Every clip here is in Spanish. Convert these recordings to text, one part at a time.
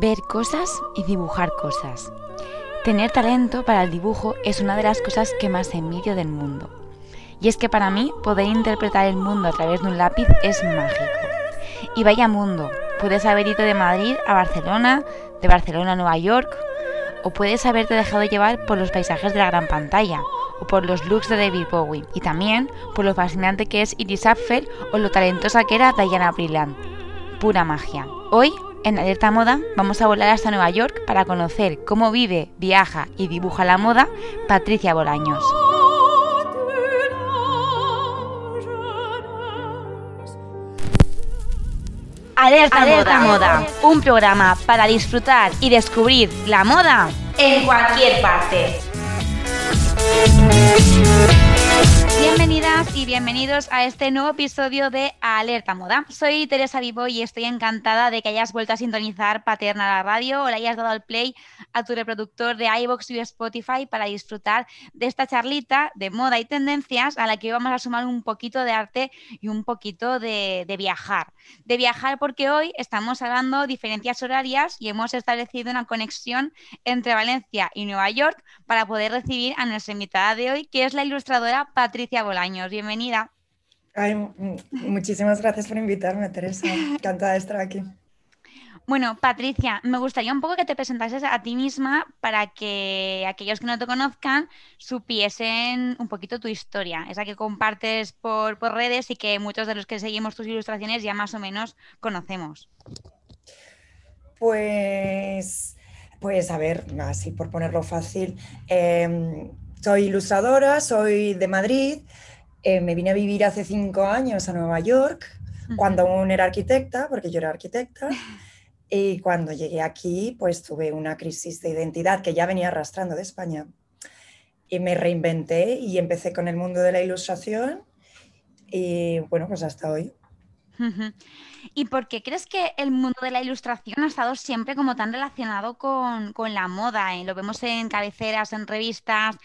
Ver cosas y dibujar cosas. Tener talento para el dibujo es una de las cosas que más envidio del mundo. Y es que para mí poder interpretar el mundo a través de un lápiz es mágico. Y vaya mundo, puedes haber ido de Madrid a Barcelona, de Barcelona a Nueva York, o puedes haberte dejado llevar por los paisajes de la gran pantalla, o por los looks de David Bowie, y también por lo fascinante que es Iris Apfel o lo talentosa que era Diana Brillant. Pura magia. Hoy en Alerta Moda vamos a volar hasta Nueva York para conocer cómo vive, viaja y dibuja la moda Patricia Bolaños. Alerta, Moda. Moda, un programa para disfrutar y descubrir la moda en cualquier parte. Bienvenidas y bienvenidos a este nuevo episodio de Alerta Moda. Soy Teresa Vivo y estoy encantada de que hayas vuelto a sintonizar Paterna la radio o le hayas dado al play a tu reproductor de iVoox y Spotify para disfrutar de esta charlita de moda y tendencias a la que vamos a sumar un poquito de arte y un poquito de, de viajar. De viajar porque hoy estamos hablando diferencias horarias y hemos establecido una conexión entre Valencia y Nueva York para poder recibir a nuestra invitada de hoy, que es la ilustradora Patricia Bolaños. Bienvenida. muchísimas gracias por invitarme, Teresa. Encantada de estar aquí. Bueno, Patricia, me gustaría un poco que te presentases a ti misma para que aquellos que no te conozcan supiesen un poquito tu historia, esa que compartes por, por redes y que muchos de los que seguimos tus ilustraciones ya más o menos conocemos. Pues, pues a ver, así por ponerlo fácil, em, soy ilustradora, soy de Madrid, eh, me vine a vivir hace cinco años a Nueva York, cuando aún era arquitecta, porque yo era arquitecta, y cuando llegué aquí, pues tuve una crisis de identidad que ya venía arrastrando de España. Y me reinventé y empecé con el mundo de la ilustración y bueno, pues hasta hoy. ¿Y por qué crees que el mundo de la ilustración ha estado siempre como tan relacionado con, la moda? Eh, lo vemos en cabeceras, en revistas,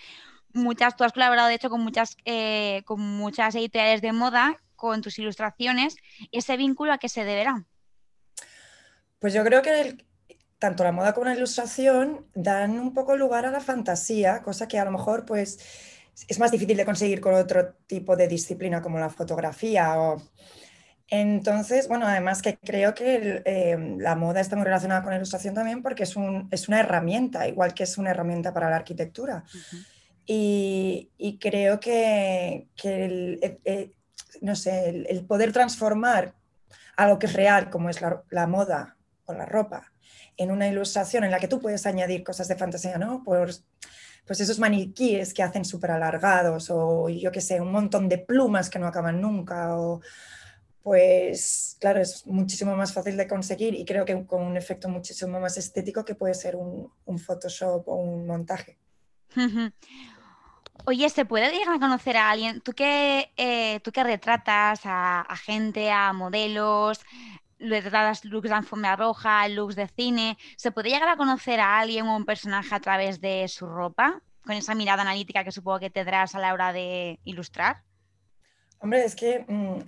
muchas, tú has colaborado de hecho con muchas, eh, con muchas editoriales de moda, con tus ilustraciones. ¿Ese vínculo a qué se deberá? Pues yo creo que tanto la moda como la ilustración dan un poco lugar a la fantasía, cosa que a lo mejor pues es más difícil de conseguir con otro tipo de disciplina como la fotografía o entonces, bueno, además que creo que em, la moda está muy relacionada con la ilustración también porque es, una herramienta, igual que es una herramienta para la arquitectura. Y, creo que, el, eh, eh, no sé, el, poder transformar algo que es real, como es la, moda o la ropa, en una ilustración en la que tú puedes añadir cosas de fantasía, ¿no? Pues, pues esos maniquíes que hacen súper alargados o yo qué sé, un montón de plumas que no acaban nunca o pues claro, es muchísimo más fácil de conseguir y creo que con un efecto muchísimo más estético que puede ser un, Photoshop o un montaje. Oye, ¿se puede llegar a conocer a alguien? ¿Tú que, eh, tú que retratas a, gente, a modelos, retratas looks de alfombra roja, looks de cine, ¿se puede llegar a conocer a alguien o un personaje a través de su ropa? Con esa mirada analítica que supongo que tendrás a la hora de ilustrar. Hombre, es que mm,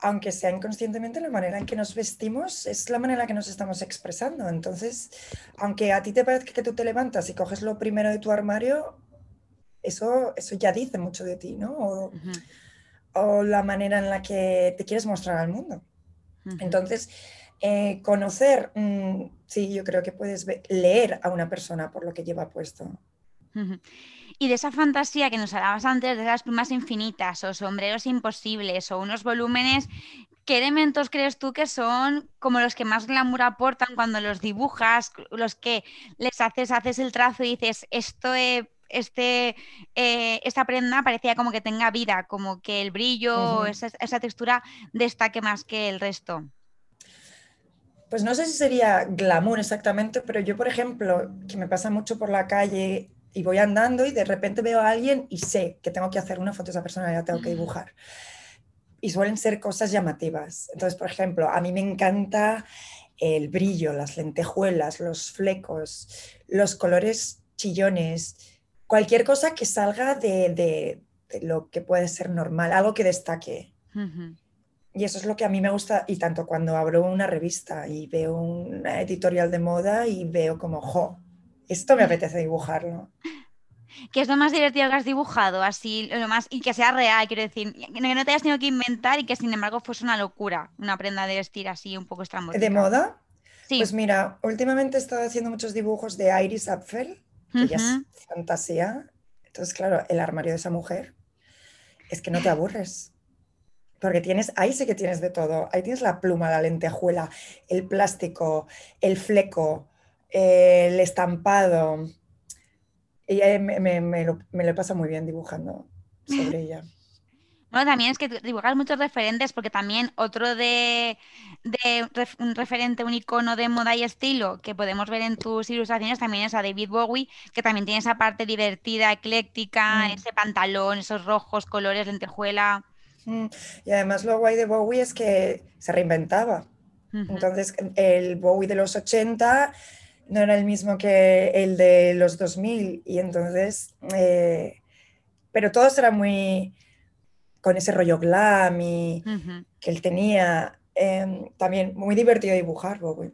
aunque sea inconscientemente, la manera en que nos vestimos es la manera en que nos estamos expresando. Entonces, aunque a ti te parezca que tú te levantas y coges lo primero de tu armario, eso, eso ya dice mucho de ti, ¿no? O, la manera en la que te quieres mostrar al mundo. Entonces, eh, conocer, mm, sí, yo creo que puedes leer a una persona por lo que lleva puesto. Y de esa fantasía que nos hablabas antes, de las plumas infinitas o sombreros imposibles o unos volúmenes, ¿qué elementos crees tú que son como los que más glamour aportan cuando los dibujas, los que les haces, haces el trazo y dices, esto este, eh, esta prenda parecía como que tenga vida, como que el brillo, esa, esa textura destaque más que el resto? Pues no sé si sería glamour exactamente, pero yo, por ejemplo, que me pasa mucho por la calle y voy andando y de repente veo a alguien y sé que tengo que hacer una foto de esa persona, y la tengo que dibujar. Y suelen ser cosas llamativas. Entonces, por ejemplo, a mí me encanta el brillo, las lentejuelas, los flecos, los colores chillones, cualquier cosa que salga de, de, lo que puede ser normal, algo que destaque. y eso es lo que a mí me gusta, y tanto cuando abro una revista y veo una editorial de moda y veo como, jo, esto me apetece dibujarlo. ¿Qué es lo más divertido que has dibujado? Así, lo más, y que sea real, quiero decir, que no te hayas tenido que inventar y que sin embargo fuese una locura, una prenda de vestir así un poco estrambótica. ¿De moda? Sí. Pues mira, últimamente he estado haciendo muchos dibujos de Iris Apfel, que ya es fantasía. Entonces, claro, el armario de esa mujer es que no te aburres. Porque tienes, ahí sí que tienes de todo. Ahí tienes la pluma, la lentejuela, el plástico, el fleco, el estampado. Y me, lo, me pasa muy bien dibujando sobre ella. Bueno, también es que dibujas muchos referentes, porque también otro de, un referente, un icono de moda y estilo que podemos ver en tus ilustraciones también es a David Bowie, que también tiene esa parte divertida, ecléctica, mm. ese pantalón, esos rojos, colores, lentejuela. Mm. Y además lo guay de Bowie es que se reinventaba. Entonces, el Bowie de los 80 no era el mismo que el de los 2000 y entonces, eh, pero todos eran muy con ese rollo glam y que él tenía, em, también muy divertido dibujar Bowie.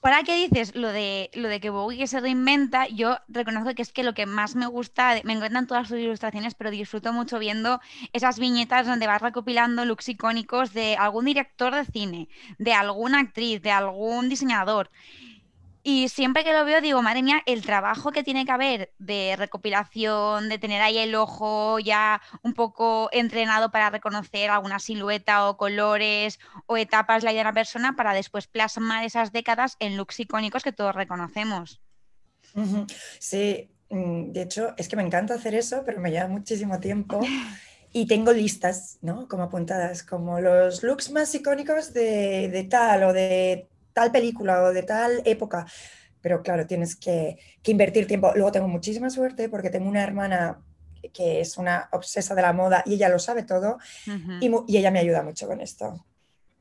Para qué dices lo de lo de que Bowie se reinventa, yo reconozco que es que lo que más me gusta, me encantan todas sus ilustraciones, pero disfruto mucho viendo esas viñetas donde vas recopilando looks icónicos de algún director de cine, de alguna actriz, de algún diseñador. Y siempre que lo veo digo, madre mía, el trabajo que tiene que haber de recopilación, de tener ahí el ojo ya un poco entrenado para reconocer alguna silueta o colores o etapas de la una persona para después plasmar esas décadas en looks icónicos que todos reconocemos. Sí, mm, de hecho es que me encanta hacer eso, pero me lleva muchísimo tiempo. Y tengo listas, ¿no? Como apuntadas, como los looks más icónicos de, de tal o de tal película o de tal época. Pero claro, tienes que, invertir tiempo. Luego tengo muchísima suerte porque tengo una hermana que es una obsesa de la moda y ella lo sabe todo y, ella me ayuda mucho con esto.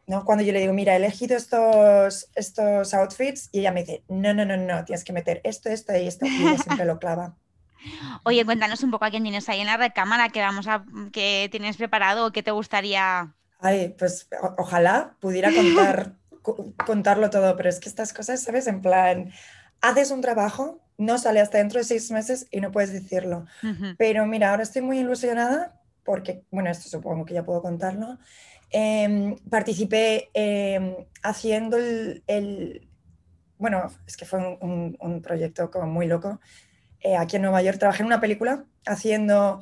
¿no? Cuando yo le digo, mira, he elegido estos, estos outfits y ella me dice, no, no, no, no, tienes que meter esto, esto y esto. Y ella siempre lo clava. Oye, cuéntanos un poco a quién tienes ahí en la recámara que vamos a que tienes preparado o que te gustaría. Ay, pues ojalá pudiera contar contarlo todo, pero es que estas cosas, ¿sabes? En plan, haces un trabajo, no sale hasta dentro de seis meses y no puedes decirlo. Pero mira, ahora estoy muy ilusionada porque, bueno, esto supongo que ya puedo contarlo. Em, participé em, haciendo el, bueno, es que fue un, proyecto como muy loco. Eh, aquí en Nueva York trabajé en una película haciendo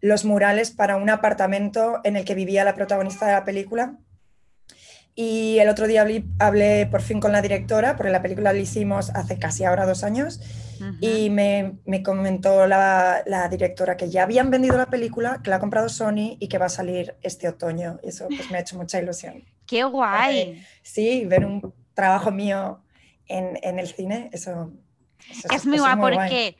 los murales para un apartamento en el que vivía la protagonista de la película y el otro día hablé, por fin con la directora, porque la película la hicimos hace casi ahora dos años, y me, me comentó la, la, directora que ya habían vendido la película, que la ha comprado Sony y que va a salir este otoño. Y eso pues, me ha hecho mucha ilusión. ¡Qué guay! sí, ver un trabajo mío en, en el cine, eso, es, muy guay porque porque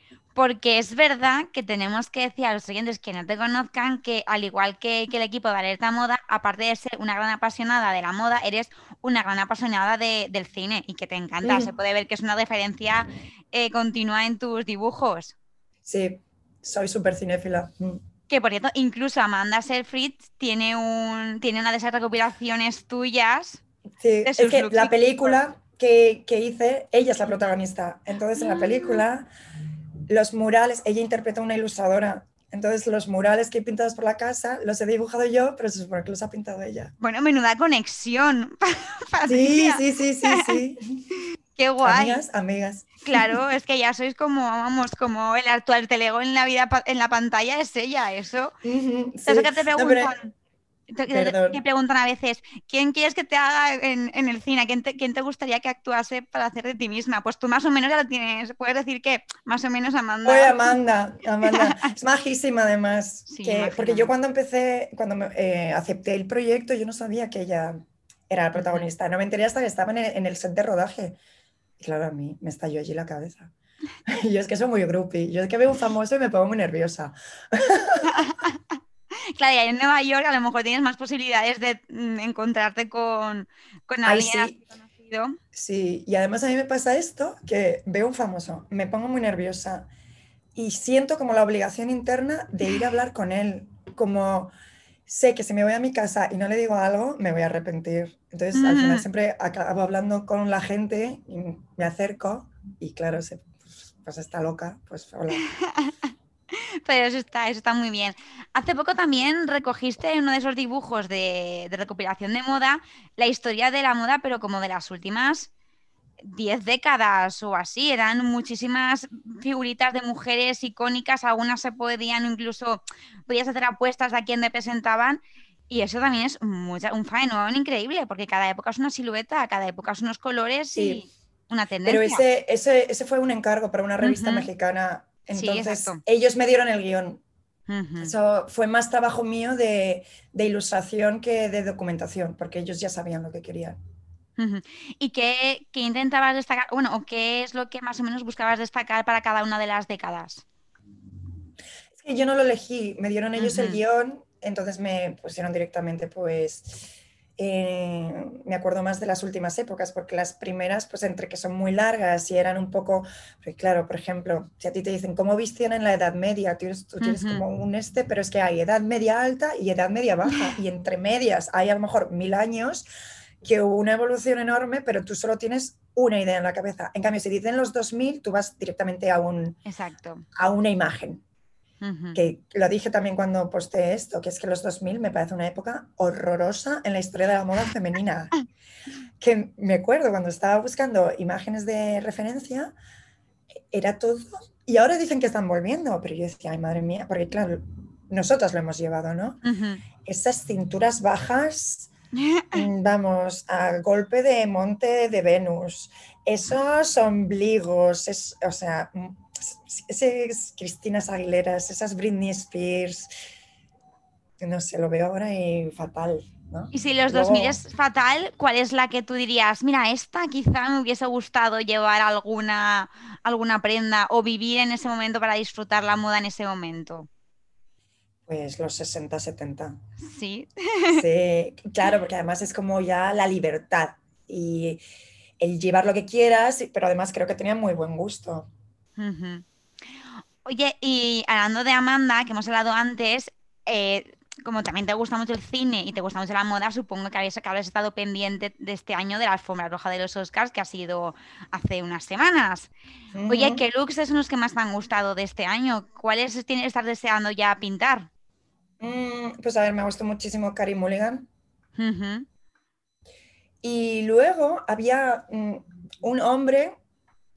es verdad que tenemos que decir a los oyentes que no te conozcan que al igual que, el equipo de Alerta Moda, aparte de ser una gran apasionada de la moda, eres una gran apasionada del cine y que te encanta. Se puede ver que es una referencia eh, continua en tus dibujos. Sí, soy súper cinéfila. Mm. Que por cierto, incluso Amanda Seyfried tiene, un, tiene una de esas recopilaciones tuyas. Sí, es que la película que, que hice, ella es la protagonista. Entonces en la película los murales, ella interpreta una ilustradora. Entonces, los murales que he pintado por la casa los he dibujado yo, pero se supone que los ha pintado ella. Bueno, menuda conexión. sí, sí, sí, sí, sí. Qué guay. Amigas, amigas. Claro, es que ya sois como, vamos, como el actual telego en la vida, en la pantalla es ella, eso. Eso que te preguntan. Te, preguntan a veces, ¿quién quieres que te haga en, el cine? ¿Quién te, gustaría que actuase para hacer de ti misma? Pues tú más o menos ya lo tienes. Puedes decir que más o menos Amanda. Oye, Amanda, Amanda. es majísima además. porque yo cuando empecé, cuando eh, acepté el proyecto, yo no sabía que ella era la protagonista. No me enteré hasta que estaba en el, set de rodaje. Y claro, a mí me estalló allí la cabeza. yo es que soy muy groupie. Yo es que veo un famoso y me pongo muy nerviosa. Claro, y en Nueva York a lo mejor tienes más posibilidades de mm, encontrarte con, alguien sí. conocido. Sí, y además a mí me pasa esto, que veo un famoso, me pongo muy nerviosa y siento como la obligación interna de ir a hablar con él, como sé que si me voy a mi casa y no le digo algo, me voy a arrepentir. Entonces, al final siempre acabo hablando con la gente y me acerco y claro, se, pues, pues está loca, pues hola. Pero eso está, eso está muy bien. Hace poco también recogiste en uno de esos dibujos de, de recopilación de moda la historia de la moda, pero como de las últimas 10 décadas o así, eran muchísimas figuritas de mujeres icónicas, algunas se podían incluso, podías hacer apuestas a quién te presentaban y eso también es un fenómeno increíble, porque cada época es una silueta, cada época es unos colores y una tendencia. Pero ese, ese, ese fue un encargo para una revista mexicana, entonces ellos me dieron el guion. Eso fue más trabajo mío de, de ilustración que de documentación, porque ellos ya sabían lo que querían. ¿Y qué, intentabas destacar? Bueno, o qué es lo que más o menos buscabas destacar para cada una de las décadas? Es que yo no lo elegí, me dieron ellos el guion, entonces me pusieron directamente, pues, eh, me acuerdo más de las últimas épocas, porque las primeras, pues entre que son muy largas y eran un poco, porque claro, por ejemplo, si a ti te dicen cómo vistían en la Edad Media, tú, tienes como un este, pero es que hay Edad Media alta y Edad Media baja, y entre medias hay a lo mejor mil años que hubo una evolución enorme, pero tú solo tienes una idea en la cabeza. En cambio, si dicen los 2000, tú vas directamente a, un, Exacto. a una imagen. Que lo dije también cuando posté esto, que es que los 2000 me parece una época horrorosa en la historia de la moda femenina. que me acuerdo cuando estaba buscando imágenes de referencia, era todo. Y ahora dicen que están volviendo, pero yo decía, ay madre mía, porque claro, nosotras lo hemos llevado, ¿no? Esas cinturas bajas Mm, vamos, a golpe de monte de Venus, esos ombligos, es, o sea, mm, esas Cristinas Aguileras, esas Britney Spears, no sé, lo veo ahora y fatal. Y si los 2000 es fatal, ¿cuál es la que tú dirías? Mira, esta quizá me hubiese gustado llevar alguna, alguna prenda o vivir en ese momento para disfrutar la moda en ese momento. Pues los 60, 70. Sí. Sí, claro, porque además es como ya la libertad y el llevar lo que quieras, pero además creo que tenía muy buen gusto. Oye, y hablando de Amanda, que hemos hablado antes, eh, como también te gusta mucho el cine y te gusta mucho la moda, supongo que habéis, estado pendiente de este año de la alfombra roja de los Oscars, que ha sido hace unas semanas. Oye, ¿qué looks son los que más te han gustado de este año? ¿Cuáles tienes, estar deseando ya pintar? Mm, pues a ver, me gustó muchísimo Carrie Mulligan. Y luego había mm, un hombre,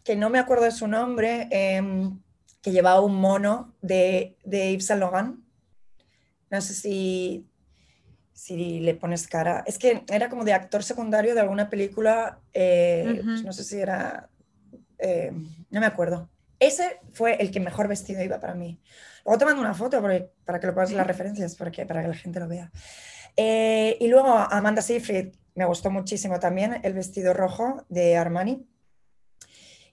que no me acuerdo de su nombre, em, que llevaba un mono de, de Yves Saint Laurent. No sé si, si le pones cara. Es que era como de actor secundario de alguna película, eh, pues no sé si era, eh, no me acuerdo. Ese fue el que mejor vestido iba para mí. Luego te mando una foto para que lo en las referencias, porque, para que la gente lo vea. Eh, y luego Amanda Seyfried, me gustó muchísimo también el vestido rojo de Armani.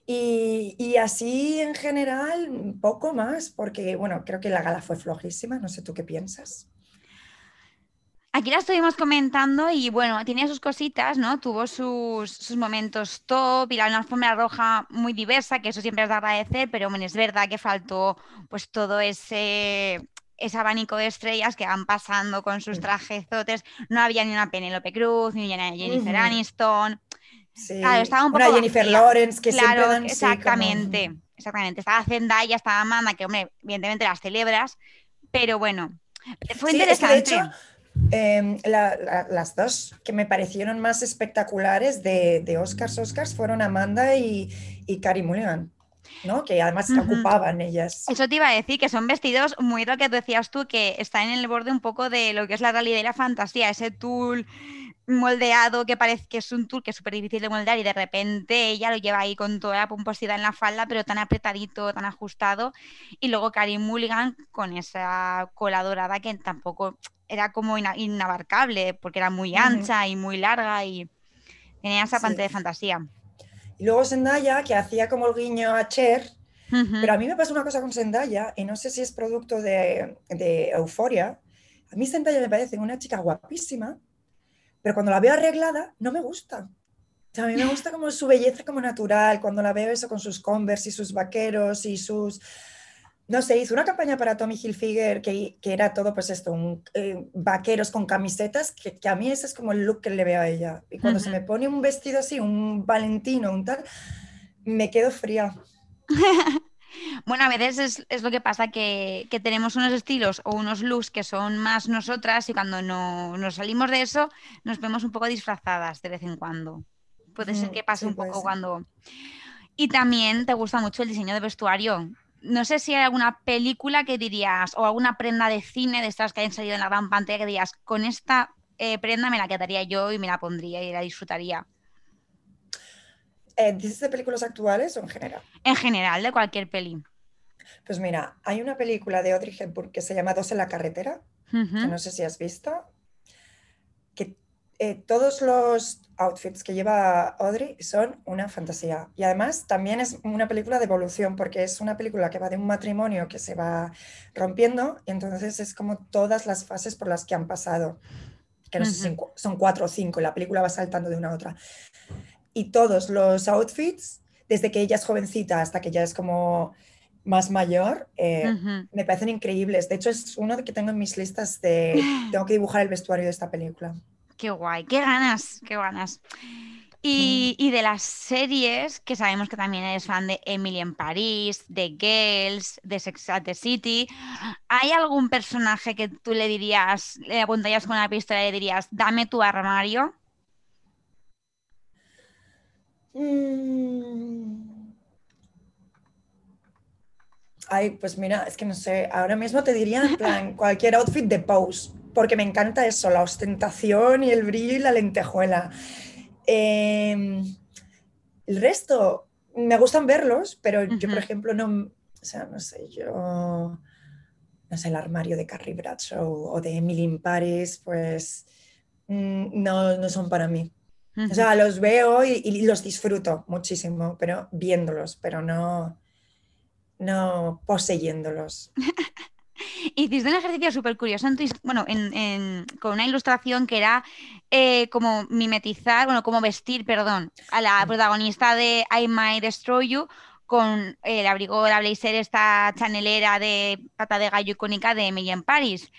Y, y, así en general, poco más, porque bueno, creo que la gala fue flojísima, no sé tú qué piensas. Aquí la estuvimos comentando y bueno, tenía sus cositas, ¿no? Tuvo sus, momentos top y la una alfombra roja muy diversa, que eso siempre es de agradecer, pero bueno, es verdad que faltó pues todo ese ese abanico de estrellas que van pasando con sus trajezotes. No había ni una Penélope Cruz, ni una Jennifer Aniston. Sí. Claro, estaba un poco. Una Jennifer Lawrence, que siempre dan, Exactamente, exactamente. Estaba Zendaya, estaba Amanda, que hombre, evidentemente las celebras, pero bueno, fue interesante. Em, las dos que me parecieron más espectaculares de, de Oscars, Oscars fueron Amanda y, y Carrie Mulligan. ¿no? que además se ocupaban ellas. Eso te iba a decir, que son vestidos muy lo que decías tú, que están en el borde un poco de lo que es la realidad y la fantasía, ese tul moldeado que parece que es un tul que es súper difícil de moldear y de repente ella lo lleva ahí con toda la pomposidad en la falda, pero tan apretadito, tan ajustado. Y luego Carrie Mulligan con esa cola dorada que tampoco era como inabarcable porque era muy ancha y muy larga y tenía esa parte de fantasía. Y luego Zendaya, que hacía como el guiño a Cher, pero a mí me pasa una cosa con Zendaya, y no sé si es producto de, de euforia. A mí Zendaya me parece una chica guapísima, pero cuando la veo arreglada, no me gusta. a mí me gusta como su belleza como natural, cuando la veo eso con sus Converse y sus vaqueros y sus no sé, hizo una campaña para Tommy Hilfiger que, que era todo, pues esto, un, eh, vaqueros con camisetas, que, que, a mí ese es como el look que le veo a ella. Y cuando uh -huh. se me pone un vestido así, un valentino, un tal, me quedo fría. Bueno, a veces es, es lo que pasa, que, que, tenemos unos estilos o unos looks que son más nosotras y cuando no, nos salimos de eso nos vemos un poco disfrazadas de vez en cuando. Puede ser que pase sí, un poco ser. cuando... Y también te gusta mucho el diseño de vestuario. No sé si hay alguna película que dirías o alguna prenda de cine de estas que hayan salido en la gran pantalla que dirías, con esta eh, prenda me la quedaría yo y me la pondría y la disfrutaría. Eh, ¿Dices de películas actuales o en general? En general, de cualquier peli. Pues mira, hay una película de Audrey Hepburn que se llama Dos en la carretera, uh -huh. que no sé si has visto, que eh, todos los outfits que lleva Audrey son una fantasía. Y además también es una película de evolución, porque es una película que va de un matrimonio que se va rompiendo, y entonces es como todas las fases por las que han pasado, que no uh -huh. sé si son cuatro o cinco, y la película va saltando de una a otra y todos los outfits, desde que ella es jovencita hasta que ya es como más mayor, eh, uh -huh. me parecen increíbles. De hecho, es uno que tengo en mis listas de... Tengo que dibujar el vestuario de esta película. Qué guay, qué ganas, qué ganas. Y, y, de las series, que sabemos que también eres fan de Emily en París, de Girls, de Sex and the City, ¿hay algún personaje que tú le dirías, le apuntarías con una pistola y le dirías, dame tu armario? Mm. Ay, pues mira, es que no sé, ahora mismo te diría en plan cualquier outfit de Pose, porque me encanta eso, la ostentación y el brillo y la lentejuela. Eh, el resto, me gustan verlos, pero uh -huh. yo, por ejemplo, no, o sea, no sé, yo, no sé, el armario de Carrie Bradshaw o de Emily in Paris, pues mm, no, no son para mí. O sea, los veo y, y, los disfruto muchísimo, pero viéndolos, pero no, no poseyéndolos. Hiciste un ejercicio súper curioso en tu, bueno, en, en, con una ilustración que era eh, como mimetizar, bueno, como vestir, perdón, a la protagonista de I Might Destroy You con el abrigo, la blazer, esta chanelera de pata de gallo icónica de Emily en Paris.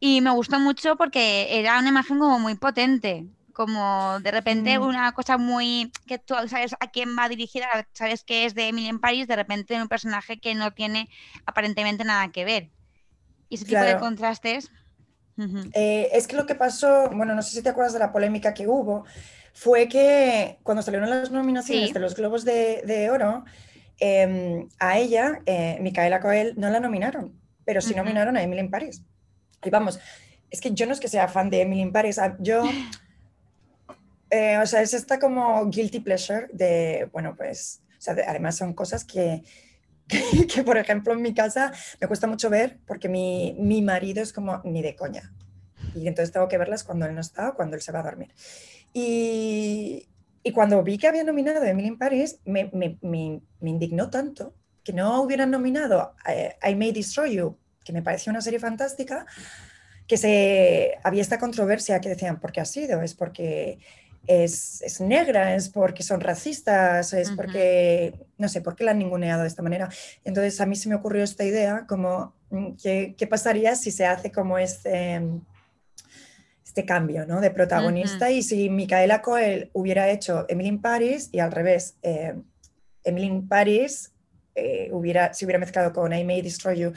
Y me gustó mucho porque era una imagen como muy potente como de repente mm. una cosa muy que tú sabes a quién va dirigida, sabes que es de Emily en Paris, de repente un personaje que no tiene aparentemente nada que ver. Y ese tipo de contrastes. Uh -huh. eh, es que lo que pasó, bueno, no sé si te acuerdas de la polémica que hubo, fue que cuando salieron las nominaciones sí. de los Globos de, de Oro, eh, a ella, eh, Micaela Coel, no la nominaron, pero sí uh -huh. nominaron a Emily en Paris. Y vamos, es que yo no es que sea fan de Emily en Paris, yo eh, o sea, es esta como guilty pleasure de, bueno, pues, o sea, de, además son cosas que, que, que, por ejemplo, en mi casa me cuesta mucho ver porque mi, mi marido es como ni de coña. Y entonces tengo que verlas cuando él no está o cuando él se va a dormir. Y, y cuando vi que había nominado a Emily in Paris, me, me, me, me indignó tanto que no hubieran nominado a I May Destroy You, que me pareció una serie fantástica, que se, había esta controversia que decían, ¿por qué ha sido? Es porque es, es, negra, es porque son racistas, es uh -huh. porque, no sé, ¿por qué la han ninguneado de esta manera? Entonces a mí se me ocurrió esta idea, como, mm, ¿qué, qué pasaría si se hace como este, este cambio ¿no? de protagonista? Uh -huh. Y si Micaela Coel hubiera hecho Emily in Paris y al revés, eh, Emily in Paris eh, hubiera, se hubiera mezclado con I May Destroy You.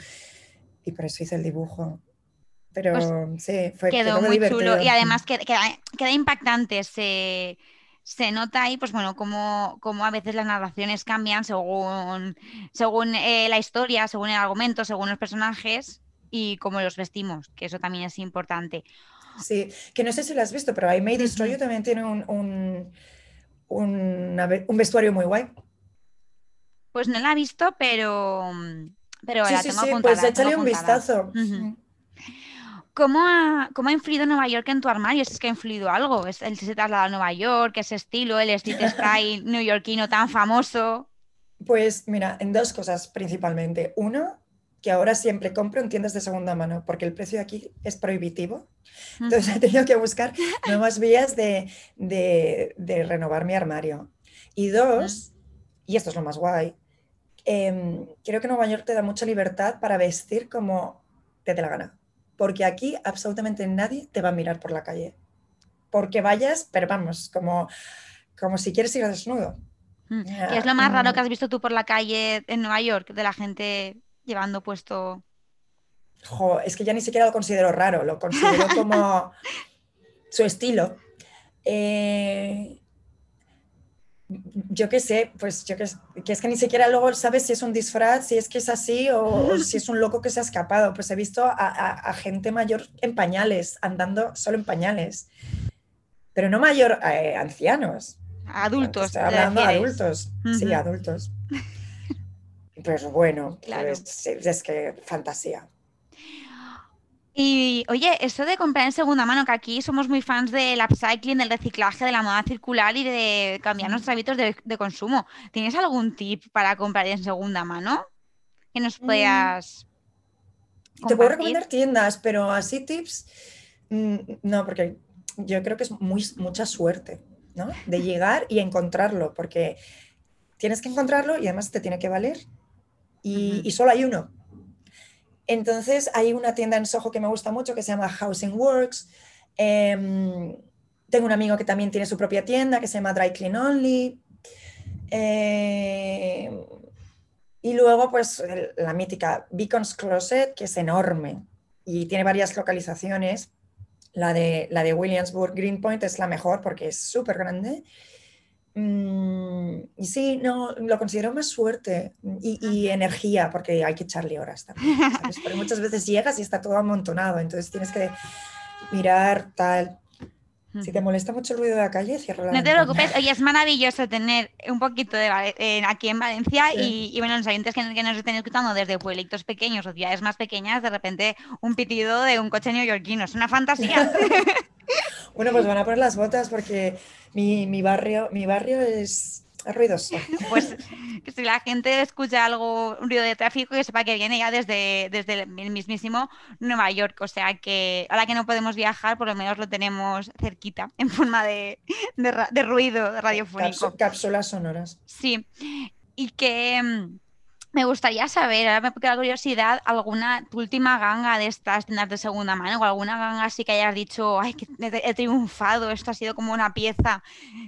Y por eso hice el dibujo pero pues sí, fue quedó, quedó muy divertido. chulo y además queda, queda, impactante. Se, se, nota ahí, pues bueno, como, como, a veces las narraciones cambian según, según eh, la historia, según el argumento, según los personajes y cómo los vestimos, que eso también es importante. Sí, que no sé si lo has visto, pero I May Destroy You también tiene un, un, un, un vestuario muy guay. Pues no la he visto, pero, pero sí, la sí, tengo sí, apuntada, pues échale un vistazo. Uh -huh. ¿Cómo ha, ¿Cómo ha, influido Nueva York en tu armario? ¿Es que ha influido algo? ¿Es el se traslada a Nueva York? ¿Ese estilo, el street style neoyorquino tan famoso? Pues mira, en dos cosas principalmente. Uno, que ahora siempre compro en tiendas de segunda mano, porque el precio aquí es prohibitivo. Entonces he tenido que buscar nuevas vías de, de, de renovar mi armario. Y dos, y esto es lo más guay, em, creo que Nueva York te da mucha libertad para vestir como te dé la gana. Porque aquí absolutamente nadie te va a mirar por la calle. Porque vayas, pero vamos, como, como si quieres ir desnudo. Mm. ¿Qué es lo más raro que has visto tú por la calle en Nueva York de la gente llevando puesto? es que ya ni siquiera lo considero raro, lo considero como su estilo. Eh, yo qué sé, pues yo que, que, es que ni siquiera luego sabes si es un disfraz, si es que es así o, si es un loco que se ha escapado. Pues he visto a, gente mayor en pañales, andando solo en pañales. Pero no mayor, eh, ancianos. Adultos. hablando de adultos, sí, adultos. Pues bueno, pues, es que fantasía. Y oye, eso de comprar en segunda mano, que aquí somos muy fans del upcycling, del reciclaje, de la moda circular y de cambiar nuestros hábitos de, consumo. ¿Tienes algún tip para comprar en segunda mano? Que nos mm. puedas. Te puedo recomendar tiendas, pero así tips. Mm, no, porque yo creo que es muy, mucha suerte, ¿no? De llegar y encontrarlo, porque tienes que encontrarlo y además te tiene que valer. Y, y solo hay uno. Entonces hay una tienda en Soho que me gusta mucho que se llama Housing Works. Em, tengo un amigo que también tiene su propia tienda que se llama Dry Clean Only. Em, y luego, pues, la mítica Beacons Closet, que es enorme y tiene varias localizaciones. La de, la de Williamsburg Greenpoint es la mejor porque es súper grande. Mm, y sí, no, lo considero más suerte y, energía, porque hay que echarle horas también. Porque muchas veces llegas y está todo amontonado, entonces tienes que mirar tal. Si te molesta mucho el ruido de la calle, cierra la No te preocupes, oye, es maravilloso tener un poquito de aquí en Valencia y, bueno, los oyentes que, nos estén escuchando desde pueblitos pequeños o ciudades más pequeñas, de repente un pitido de un coche neoyorquino, es una fantasía. bueno, pues van a poner las botas porque mi, barrio, mi barrio es ruidoso. Pues si la gente escucha algo, un ruido de tráfico, que sepa que viene ya desde, desde el mismísimo Nueva York. O sea que ahora que no podemos viajar, por lo menos lo tenemos cerquita, en forma de, de, ruido radiofónico. Cápsulas sonoras. Sí. Y que mm, me gustaría saber, ahora me queda curiosidad, alguna tu última ganga de estas tiendas de segunda mano o alguna ganga así que hayas dicho, ay, que he triunfado, esto ha sido como una pieza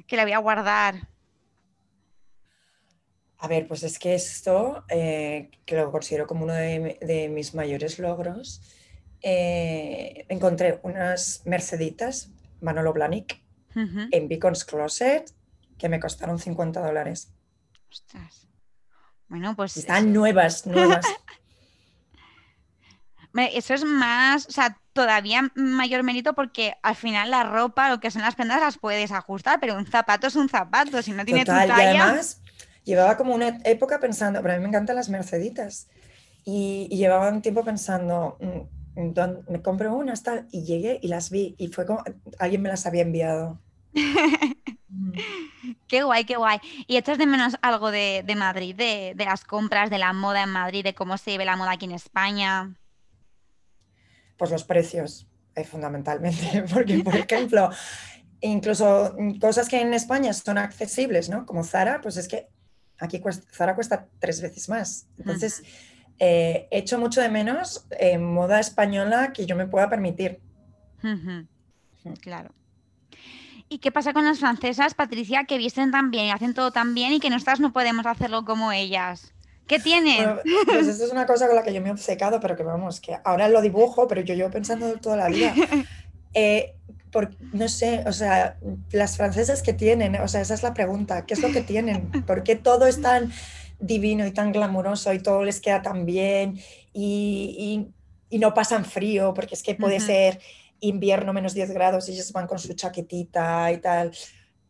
que la voy a guardar. A ver, pues es que esto, eh, que lo considero como uno de, mis mayores logros, eh, encontré unas Merceditas Manolo Blahnik en Beacons Closet que me costaron 50 dólares. Ostras. Bueno, pues. Están nuevas, nuevas. Eso es más, o sea, todavía mayor mérito porque al final la ropa, lo que son las prendas, las puedes ajustar, pero un zapato es un zapato, si no tiene tu talla. Y además, llevaba como una época pensando, pero a mí me encantan las merceditas. Y, llevaba un tiempo pensando, mm, me compro unas tal, y llegué y las vi, y fue como, alguien me las había enviado. Qué guay, qué guay. ¿Y echas de menos algo de, Madrid, de, las compras, de la moda en Madrid, de cómo se ve la moda aquí en España? Pues los precios, eh, fundamentalmente, porque por ejemplo, incluso cosas que en España son accesibles, ¿no? Como Zara, pues es que aquí Zara cuesta tres veces más. Entonces, eh, echo mucho de menos moda española que yo me pueda permitir. Claro. ¿Y qué pasa con las francesas, Patricia, que visten tan bien y hacen todo tan bien y que nosotras no podemos hacerlo como ellas? ¿Qué tienen? pues esto es una cosa con la que yo me he obcecado, pero que vamos, que ahora lo dibujo, pero yo llevo pensando toda la vida. Eh, no sé, o sea, las francesas que tienen, o sea, esa es la pregunta, ¿qué es lo que tienen? ¿Por qué todo es tan divino y tan glamuroso y todo les queda tan bien y, no pasan frío? Porque es que puede ser invierno menos 10 grados y ellos van con su chaquetita y tal,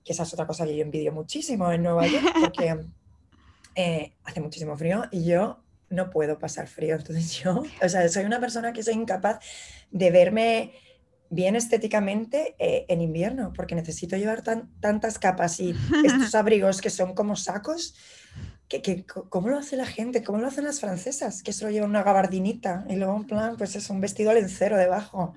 que esa es otra cosa que yo envidio muchísimo en Nueva York porque eh, hace muchísimo frío y yo no puedo pasar frío, entonces yo, o sea, soy una persona que soy incapaz de verme bien estéticamente eh, en invierno, porque necesito llevar tantas capas y estos abrigos que son como sacos, que, ¿cómo lo hace la gente? ¿Cómo lo hacen las francesas? Que solo llevan una gabardinita y luego en plan, pues es un vestido lencero debajo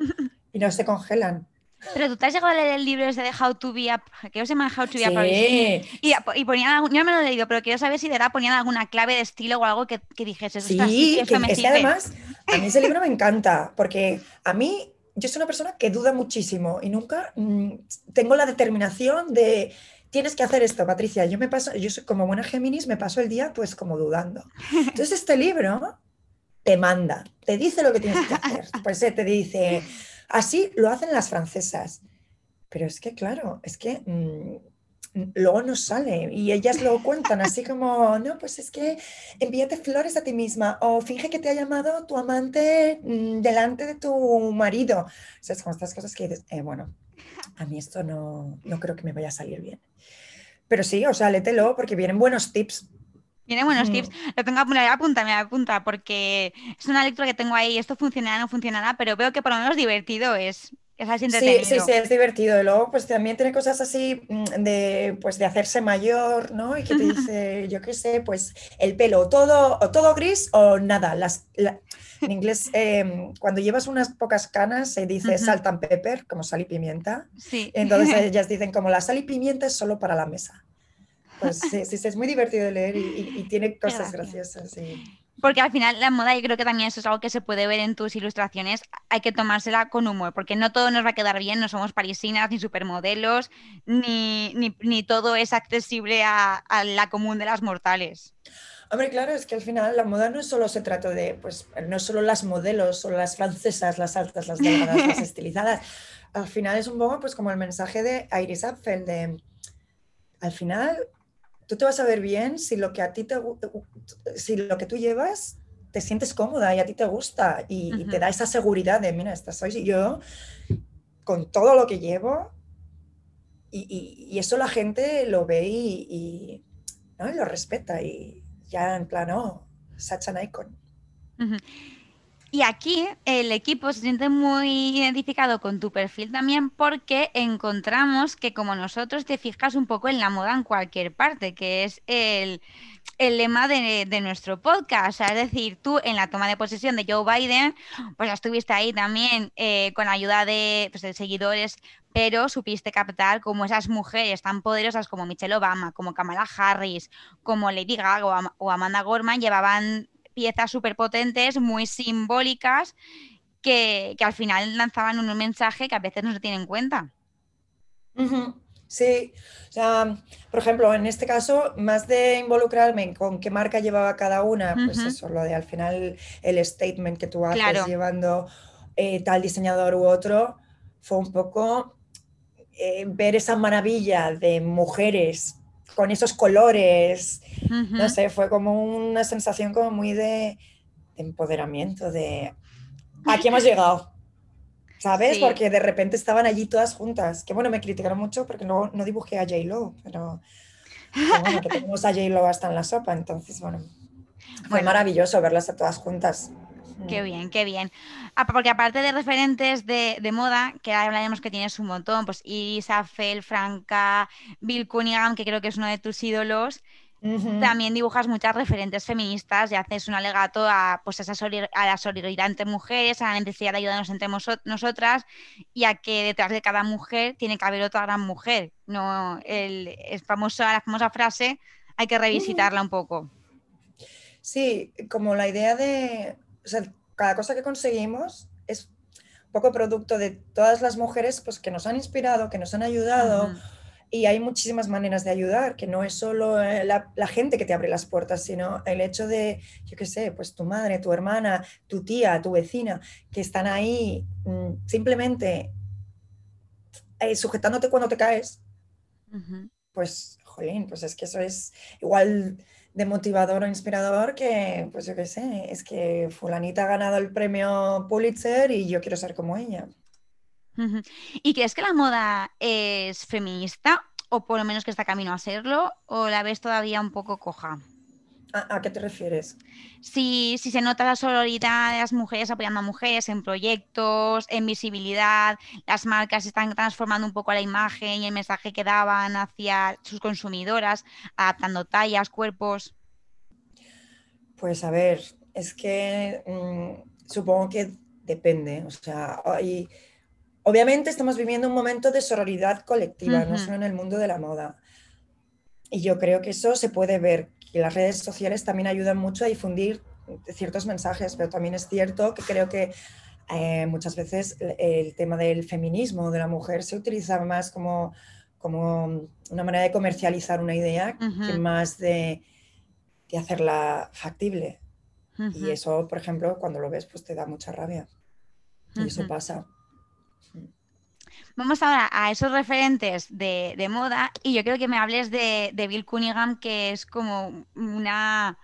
y no se congelan. Pero tú te has llegado a leer el libro ese de How to be a... que se llama How to be a Sí. Y, y ponían, yo no me lo he leído, pero quiero saber si de verdad ponían alguna clave de estilo o algo que, que dijese. Sí, "Ostras, sí, que- esto me es que sirve". además a mí ese libro me encanta, porque a mí yo soy una persona que duda muchísimo y nunca mm, tengo la determinación de tienes que hacer esto, Patricia. Yo me paso, yo soy como buena Géminis, me paso el día pues como dudando. Entonces este libro te manda, te dice lo que tienes que hacer. Pues eh, te dice, así lo hacen las francesas. Pero es que claro, es que mm, luego no sale y ellas lo cuentan así como, no, pues es que envíate flores a ti misma o finge que te ha llamado tu amante mm, delante de tu marido. O sea, es como estas cosas que dices, eh, bueno, a mí esto no, no creo que me vaya a salir bien. Pero sí, o sea, lételo porque vienen buenos tips. Tiene buenos Mm. tips. Lo tengo apuntado, apunta, me apunta, porque es una lectura que tengo ahí. Esto funcionará, no funcionará, pero veo que por lo menos divertido es. Es así Sí, entretenido. sí, sí, es divertido. Y luego, pues también tiene cosas así mm, de, pues, de hacerse mayor, ¿no? Y que te dice, yo qué sé, pues el pelo, todo, o todo gris o nada. Las, la- en inglés, em, cuando llevas unas pocas canas, se dice Ujú. salt and pepper, como sal y pimienta. Sí. Entonces ellas dicen como la sal y pimienta es solo para la mesa. Pues sí, sí, es muy divertido de leer y, y- y tiene cosas graciosas. sí. Porque al final la moda, yo creo que también eso es algo que se puede ver en tus ilustraciones. Hay que tomársela con humor, porque no todo nos va a quedar bien, no somos parisinas ni supermodelos, ni, ni, ni todo es accesible a, a la común de las mortales. Hombre, claro, es que al final la moda no solo se trata de, pues, no solo las modelos o las francesas, las altas, las delgadas, las estilizadas. Al final es un poco, pues, como el mensaje de Iris Apfel, de, al final, tú te vas a ver bien si lo que a ti te, si lo que tú llevas te sientes cómoda y a ti te gusta y, y te da esa seguridad de, mira, esta soy yo con todo lo que llevo y, y- y eso la gente lo ve y, ¿no? lo respeta y ya en plan, oh, such an icon. Ujú. Y aquí el equipo se siente muy identificado con tu perfil también porque encontramos que como nosotros te fijas un poco en la moda en cualquier parte, que es el, el lema de, de nuestro podcast. Es decir, tú en la toma de posesión de Joe Biden, pues estuviste ahí también eh, con ayuda de, pues, de seguidores, pero supiste captar como esas mujeres tan poderosas como Michelle Obama, como Kamala Harris, como Lady Gaga o Amanda Gorman llevaban piezas súper potentes, muy simbólicas, que, que al final lanzaban un mensaje que a veces no se tiene en cuenta. Sí, o sea, por ejemplo, en este caso, más de involucrarme con qué marca llevaba cada una, pues eso, lo de al final el statement que tú haces Claro. llevando eh, tal diseñador u otro, fue un poco eh, ver esa maravilla de mujeres con esos colores, Ujú. no sé, fue como una sensación como muy de, de empoderamiento, de aquí hemos llegado. ¿Sabes? Sí. Porque de repente estaban allí todas juntas. Que bueno, me criticaron mucho porque luego no dibujé a J-Lo, pero, pero bueno, que tenemos a J-Lo hasta en la sopa, entonces bueno, fue Bueno. maravilloso verlas a todas juntas. Qué bien, qué bien. Ah, porque aparte de referentes de, de moda, que ahora hablaremos que tienes un montón, pues Iris Apfel, Franca, Bill Cunningham, que creo que es uno de tus ídolos, también dibujas muchas referentes feministas y haces un alegato a, pues, a, a la solidaridad entre mujeres, a la necesidad de ayudarnos entre nosotras y a que detrás de cada mujer tiene que haber otra gran mujer. No, el, el famoso, la famosa frase hay que revisitarla un poco. Sí, como la idea de, o sea, cada cosa que conseguimos es un poco producto de todas las mujeres pues, que nos han inspirado, que nos han ayudado. Y hay muchísimas maneras de ayudar, que no es solo eh, la, la gente que te abre las puertas, sino el hecho de, yo qué sé, pues tu madre, tu hermana, tu tía, tu vecina, que están ahí mm, simplemente eh, sujetándote cuando te caes, pues, jolín, pues es que eso es igual de motivador o inspirador que, pues yo qué sé, es que fulanita ha ganado el premio Pulitzer y yo quiero ser como ella. ¿Y crees que la moda es feminista o por lo menos que está camino a serlo o la ves todavía un poco coja? ¿A, a qué te refieres? Si, si se nota la sororidad de las mujeres apoyando a mujeres en proyectos, en visibilidad, las marcas están transformando un poco la imagen y el mensaje que daban hacia sus consumidoras, adaptando tallas, cuerpos. Pues a ver, es que mm, supongo que depende. O sea, hay obviamente estamos viviendo un momento de sororidad colectiva, no solo en el mundo de la moda. Y yo creo que eso se puede ver, que las redes sociales también ayudan mucho a difundir ciertos mensajes, pero también es cierto que creo que eh, muchas veces el tema del feminismo de la mujer se utiliza más como, como una manera de comercializar una idea que más de, de hacerla factible. Y eso, por ejemplo, cuando lo ves, pues te da mucha rabia. Y eso pasa. Vamos ahora a esos referentes de, moda y yo creo que me hables de, Bill Cunningham, que es como una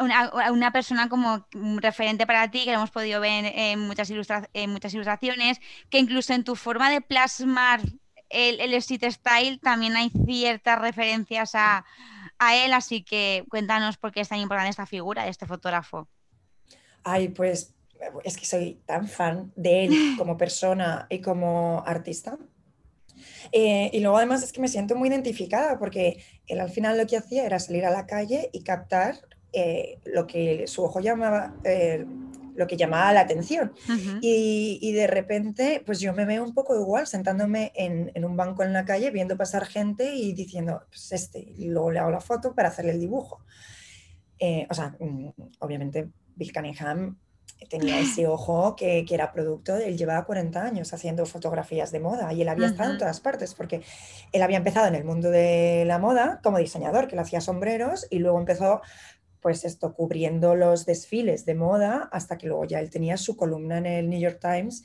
una, persona como un referente para ti, que lo hemos podido ver en muchas, ilustraciones, que incluso en tu forma de plasmar el, el street style también hay ciertas referencias a, él, así que cuéntanos por qué es tan importante esta figura de este fotógrafo. Ay, pues es que soy tan fan de él como persona y como artista. Eh, y luego además es que me siento muy identificada porque él al final lo que hacía era salir a la calle y captar eh, lo que su ojo llamaba, eh, lo que llamaba la atención. y, de repente, pues yo me veo un poco igual, sentándome en, un banco en la calle, viendo pasar gente y diciendo, pues este, y luego le hago la foto para hacerle el dibujo. O sea, mm, obviamente Bill Cunningham tenía ese ojo que, que, era producto, él llevaba 40 años haciendo fotografías de moda y él había estado en todas partes porque él había empezado en el mundo de la moda como diseñador, que le hacía sombreros y luego empezó pues esto, cubriendo los desfiles de moda hasta que luego ya él tenía su columna en el New York Times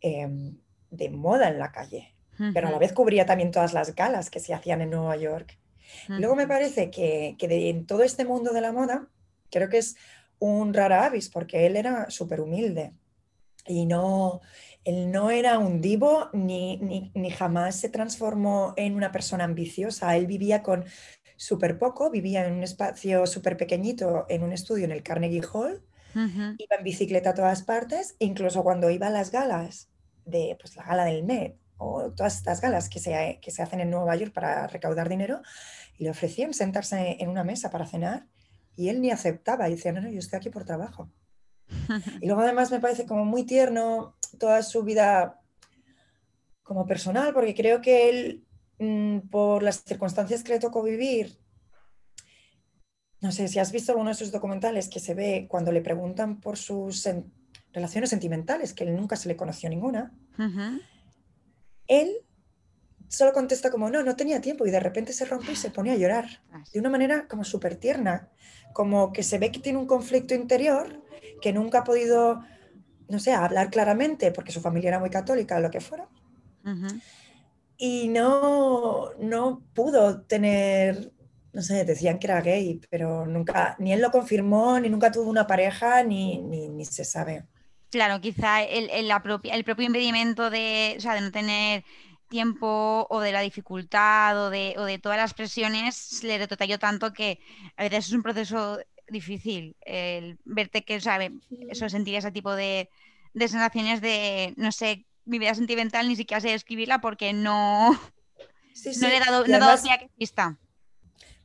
em, de moda en la calle, pero a la vez cubría también todas las galas que se hacían en Nueva York. Luego me parece que, que en todo este mundo de la moda, creo que es un rara avis, porque él era súper humilde y no, él no era un divo ni, ni, ni, jamás se transformó en una persona ambiciosa. Él vivía con súper poco, vivía en un espacio súper pequeñito, en un estudio en el Carnegie Hall, iba en bicicleta a todas partes, incluso cuando iba a las galas, de pues, la gala del Met o todas estas galas que se, que se hacen en Nueva York para recaudar dinero, y le ofrecían sentarse en una mesa para cenar y él ni aceptaba y decía, no, no, yo estoy aquí por trabajo. y luego además me parece como muy tierno toda su vida como personal, porque creo que él Mm, por las circunstancias que le tocó vivir, no sé si has visto alguno de sus documentales que se ve cuando le preguntan por sus relaciones sentimentales, que él nunca se le conoció ninguna, él solo contesta como, no, no tenía tiempo y de repente se rompe y se pone a llorar de una manera como súper tierna, como que se ve que tiene un conflicto interior que nunca ha podido, no sé, hablar claramente porque su familia era muy católica, lo que fuera. Y no, no pudo tener, no sé, decían que era gay, pero nunca, ni él lo confirmó, ni nunca tuvo una pareja, ni, ni, se sabe. Claro, quizá el, el, la propia, el propio impedimento de, o sea, de no tener tiempo o de la dificultad o de, o de todas las presiones le detalló tanto que a veces es un proceso difícil el verte que, sabe, eso sentir ese tipo de, de sensaciones de, no sé, mi vida sentimental ni siquiera sé escribirla porque no, no le he dado, no dado que exista.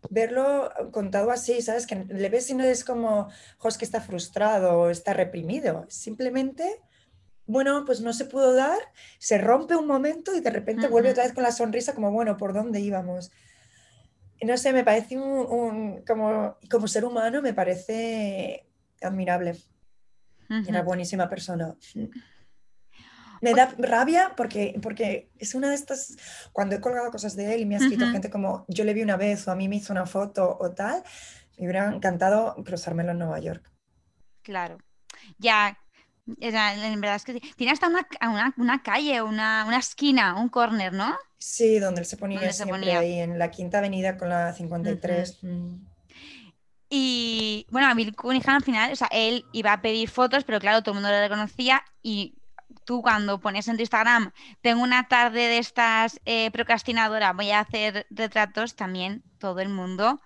Verlo contado así, ¿sabes? Que le ves y no es como, Jos, que está frustrado o está reprimido. Simplemente, bueno, pues no se pudo dar, se rompe un momento y de repente vuelve otra vez con la sonrisa como, bueno, ¿por dónde íbamos? No sé, me parece un, como, como ser humano, me parece admirable. Era buenísima persona. Me da rabia porque, porque es una de estas, cuando he colgado cosas de él y me ha escrito gente como yo le vi una vez o a mí me hizo una foto o tal, me hubiera encantado cruzármelo en Nueva York. Claro, ya, en verdad es que tiene hasta una, una, una calle, una, una, esquina, un corner, ¿no? Sí, donde él se ponía siempre ahí en la Quinta Avenida con la 53. Mm. Y bueno, a Bill Cunningham al final, o sea, él iba a pedir fotos, pero claro, todo el mundo lo reconocía y tú cuando pones en tu Instagram, tengo una tarde de estas eh, procrastinadora, voy a hacer retratos, también todo el mundo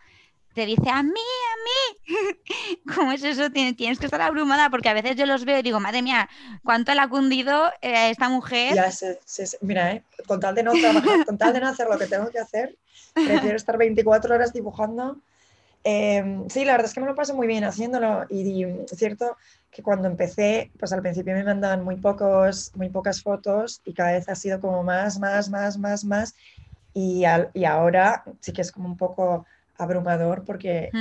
te dice a mí, a mí. ¿Cómo es eso? Tienes que estar abrumada porque a veces yo los veo y digo, madre mía, ¿cuánto le ha cundido eh, esta mujer? Ya, mira, eh, con, tal de no trabajar, con tal de no hacer lo que tengo que hacer, prefiero estar 24 horas dibujando Em, sí, la verdad es que me lo paso muy bien haciéndolo y, es cierto que cuando empecé, pues al principio me mandaban muy, pocos, muy pocas fotos y cada vez ha sido como más, más, más, más, más y, y ahora sí que es como un poco abrumador porque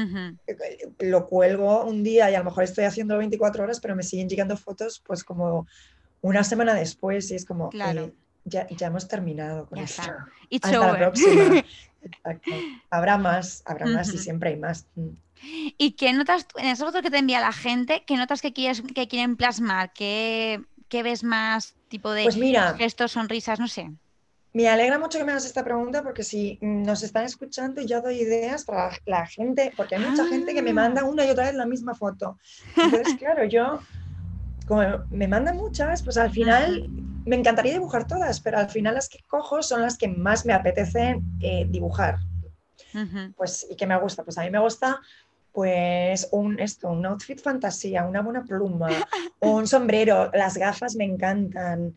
lo cuelgo un día y a lo mejor estoy haciendo 24 horas, pero me siguen llegando fotos pues como una semana después y es como, claro. ya, ya, hemos terminado con esto. Hasta la próxima. Habrá más, habrá más y siempre hay más. Mm. ¿Y qué notas en esas fotos que te envía la gente? ¿Qué notas que, quieres, que quieren plasmar? ¿Qué, ¿Qué ves más tipo de pues mira, gestos, sonrisas? No sé. Me alegra mucho que me hagas esta pregunta porque si nos están escuchando yo doy ideas para la gente, porque hay mucha gente que me manda ah. una y otra vez la misma foto. Entonces, claro, yo, como me mandan muchas, pues al final me encantaría dibujar todas, pero al final las que cojo son las que más me apetecen eh, dibujar. Pues, y que me gusta, pues a mí me gusta pues un esto, un outfit fantasía, una buena pluma, un sombrero, las gafas me encantan.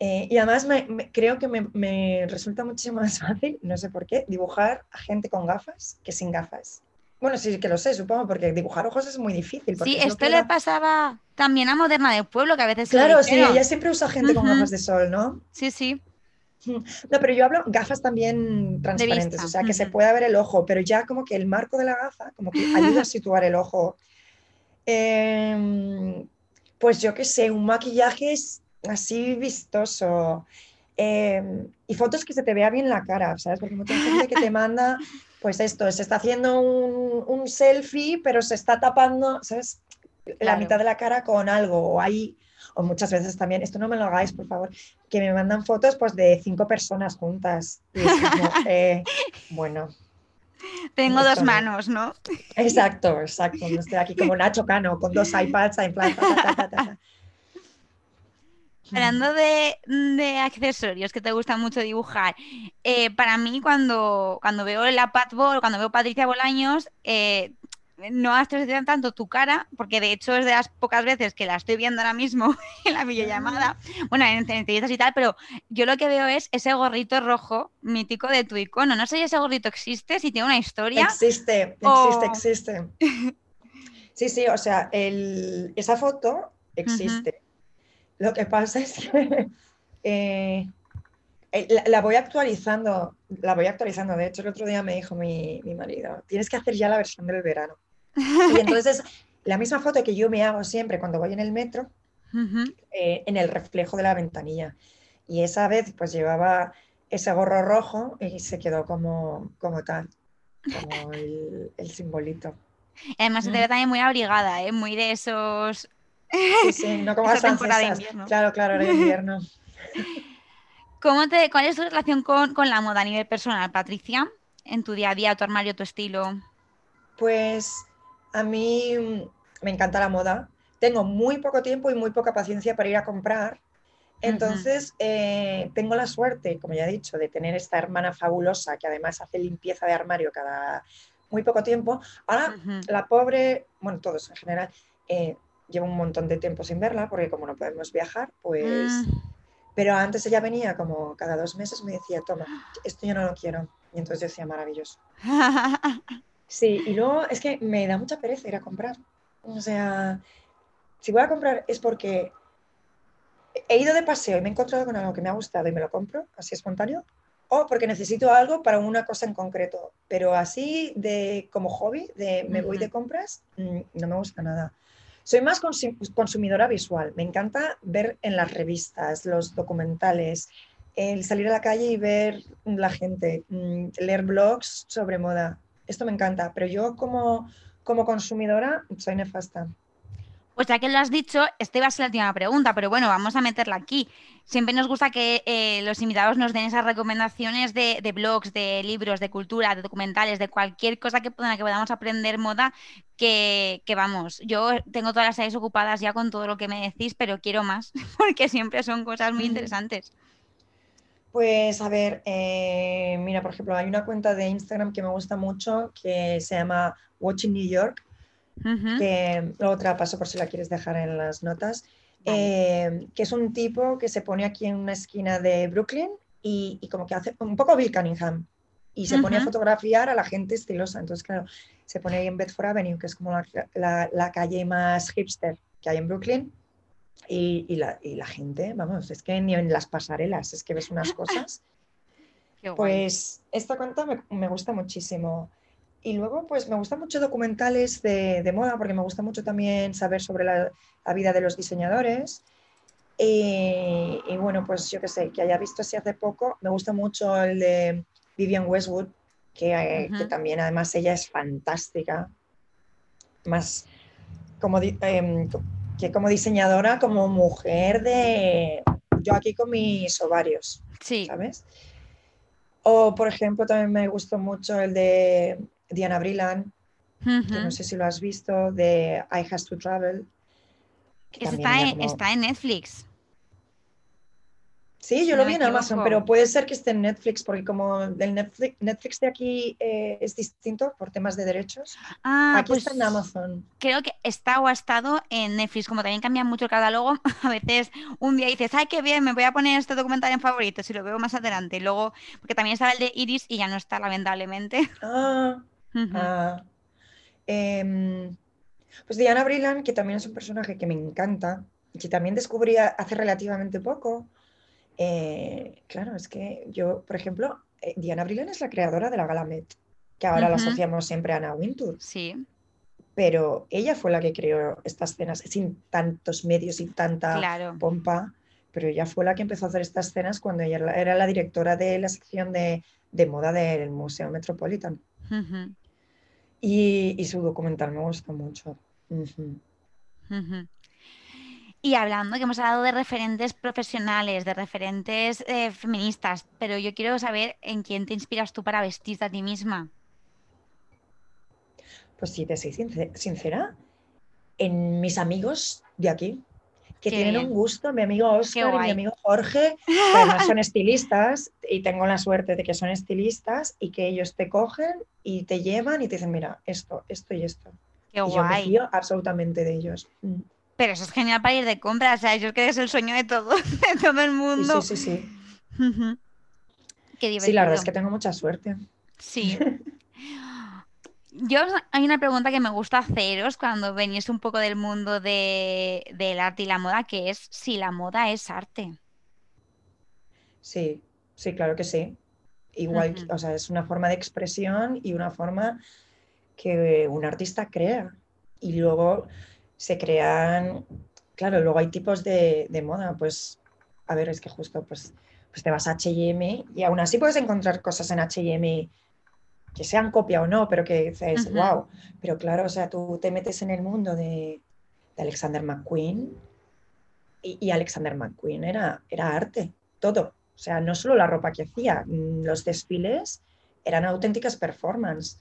Eh, y además me, creo que me, resulta muchísimo más fácil, no sé por qué, dibujar a gente con gafas que sin gafas. Bueno, sí que lo sé, supongo, porque dibujar ojos es muy difícil. Sí, esto le pasaba también a Moderna del Pueblo, que a veces... Claro, sí, ella siempre usa gente con gafas de sol, ¿no? Sí, sí. No, pero yo hablo gafas también transparentes, o sea, que se pueda ver el ojo, pero ya como que el marco de la gafa como que ayuda a situar el ojo. Em, pues yo qué sé, un maquillaje es así vistoso. Em, y fotos que se te vea bien la cara, ¿sabes? Porque mucha gente que te manda, pues esto, se está haciendo un, selfie, pero se está tapando, ¿sabes? La mitad de la cara con algo, o hay, o muchas veces también, esto no me lo hagáis, por favor, que me mandan fotos pues de cinco personas juntas. Eh, bueno. Tengo dos manos, ¿no? Exacto, exacto. estoy aquí como Nacho Cano, con dos iPads en plan. Hablando de, accesorios que te gusta mucho dibujar, eh, para mí cuando, cuando veo la Patball, cuando veo Patricia Bolaños, eh, no astros tanto tu cara, porque de hecho es de las pocas veces que la estoy viendo ahora mismo en la videollamada, bueno, en, entrevistas y tal, pero yo lo que veo es ese gorrito rojo mítico de tu icono. No sé si ese gorrito existe, si tiene una historia. Existe, existe, existe. Sí, sí, o sea, esa foto existe. Lo que pasa es que eh, eh, la, voy actualizando, la voy actualizando. De hecho, el otro día me dijo mi, marido, tienes que hacer ya la versión del verano. Y entonces, la misma foto que yo me hago siempre cuando voy en el metro, eh, en el reflejo de la ventanilla. Y esa vez, pues llevaba ese gorro rojo y se quedó como, como tal, como el, simbolito. Además, se te ve también muy abrigada, ¿eh? muy de esos Sí, sí, no como las francesas. Claro, claro, era invierno. ¿Cómo te, ¿Cuál es tu relación con, la moda a nivel personal, Patricia? En tu día a día, tu armario, tu estilo. Pues a mí me encanta la moda. Tengo muy poco tiempo y muy poca paciencia para ir a comprar. Entonces, eh, tengo la suerte, como ya he dicho, de tener esta hermana fabulosa que además hace limpieza de armario cada muy poco tiempo. Ahora, la pobre, bueno, todos en general, eh, llevo un montón de tiempo sin verla porque como no podemos viajar, pues... Mm. Pero antes ella venía como cada dos meses me decía, toma, esto yo no lo quiero. Y entonces yo decía, maravilloso. Sí, y luego es que me da mucha pereza ir a comprar. O sea, si voy a comprar es porque he ido de paseo y me he encontrado con algo que me ha gustado y me lo compro, así espontáneo, o porque necesito algo para una cosa en concreto. Pero así de como hobby, de me voy de compras, mm, no me gusta nada. Soy más consumidora visual. Me encanta ver en las revistas, los documentales, el salir a la calle y ver la gente, mm, leer blogs sobre moda. Esto me encanta, pero yo como, como consumidora soy nefasta. Pues ya que lo has dicho, esta iba a ser la última pregunta, pero bueno, vamos a meterla aquí. Siempre nos gusta que eh, los invitados nos den esas recomendaciones de, blogs, de libros, de cultura, de documentales, de cualquier cosa que, que podamos aprender moda, que, vamos, yo tengo todas las áreas ocupadas ya con todo lo que me decís, pero quiero más, porque siempre son cosas muy interesantes. Pues a ver, eh, mira, por ejemplo, hay una cuenta de Instagram que me gusta mucho que se llama Watching New York que otra paso por si la quieres dejar en las notas, eh, que es un tipo que se pone aquí en una esquina de Brooklyn y, como que hace un poco Bill Cunningham. y se pone a fotografiar a la gente estilosa. Entonces, claro, se pone ahí en Bedford Avenue, que es como la, calle más hipster que hay en Brooklyn. Y, la, gente, vamos, es que ni en las pasarelas, es que ves unas cosas. pues esta cuenta me, gusta muchísimo. Y luego, pues me gustan mucho documentales de, moda, porque me gusta mucho también saber sobre la, vida de los diseñadores. Y, bueno, pues yo qué sé, que haya visto así hace poco, me gusta mucho el de Vivian Westwood, que, también además ella es fantástica, más como, em, que como diseñadora, como mujer de yo aquí con mis ovarios, sí. ¿sabes? O por ejemplo también me gustó mucho el de Diana Brillan, que no sé si lo has visto, de I Has to Travel. está en Netflix. Sí, yo lo vi en Amazon, pero puede ser que esté en Netflix, porque como el Netflix, Netflix de aquí eh, es distinto por temas de derechos, ah, aquí está en pues Amazon. Creo que está o ha estado en Netflix, como también cambia mucho el catálogo, a veces un día dices, ay, qué bien, me voy a poner este documental en favoritos y lo veo más adelante. Y luego, porque también estaba el de Iris y ya no está, lamentablemente. Ah, ah. Em, pues Diana Brillan, que también es un personaje que me encanta, y que también descubrí hace relativamente poco eh, claro, es que yo, por ejemplo, eh, Diana Brillan es la creadora de la Gala Met, que ahora la asociamos siempre a Anna Wintour. Sí. Pero ella fue la que creó estas escenas sin tantos medios y tanta pompa. Pero ella fue la que empezó a hacer estas escenas cuando ella era la directora de la sección de, moda del Museo Metropolitan. Y, su documental me gusta mucho. Y hablando, que hemos hablado de referentes profesionales, de referentes eh, feministas, pero yo quiero saber en quién te inspiras tú para vestirte a ti misma. Pues si te soy sincera, en mis amigos de aquí, que tienen un gusto, mi amigo Oscar y mi amigo Jorge, que además son estilistas y tengo la suerte de que son estilistas y que ellos te cogen y te llevan y te dicen, mira, esto, esto y esto. Qué y yo me fío absolutamente de ellos. Mm. Pero eso es genial para ir de compras, o sea, eso es que es el sueño de todo, de todo el mundo. Sí, sí, sí. Qué divertido. Sí, la verdad es que tengo mucha suerte. Sí. Yo hay una pregunta que me gusta haceros cuando venís un poco del mundo de, del arte y la moda, que es si la moda es arte. Sí, sí, claro que sí. Igual, o sea, es una forma de expresión y una forma que un artista crea. Y luego se crean, claro, luego hay tipos de, moda, pues, a ver, es que justo, pues, pues te vas a H&M y aún así puedes encontrar cosas en H&M que sean copia o no, pero que dices, wow, pero claro, o sea, tú te metes en el mundo de, Alexander McQueen y, Alexander McQueen era, era arte, todo, o sea, no solo la ropa que hacía, los desfiles eran auténticas performances.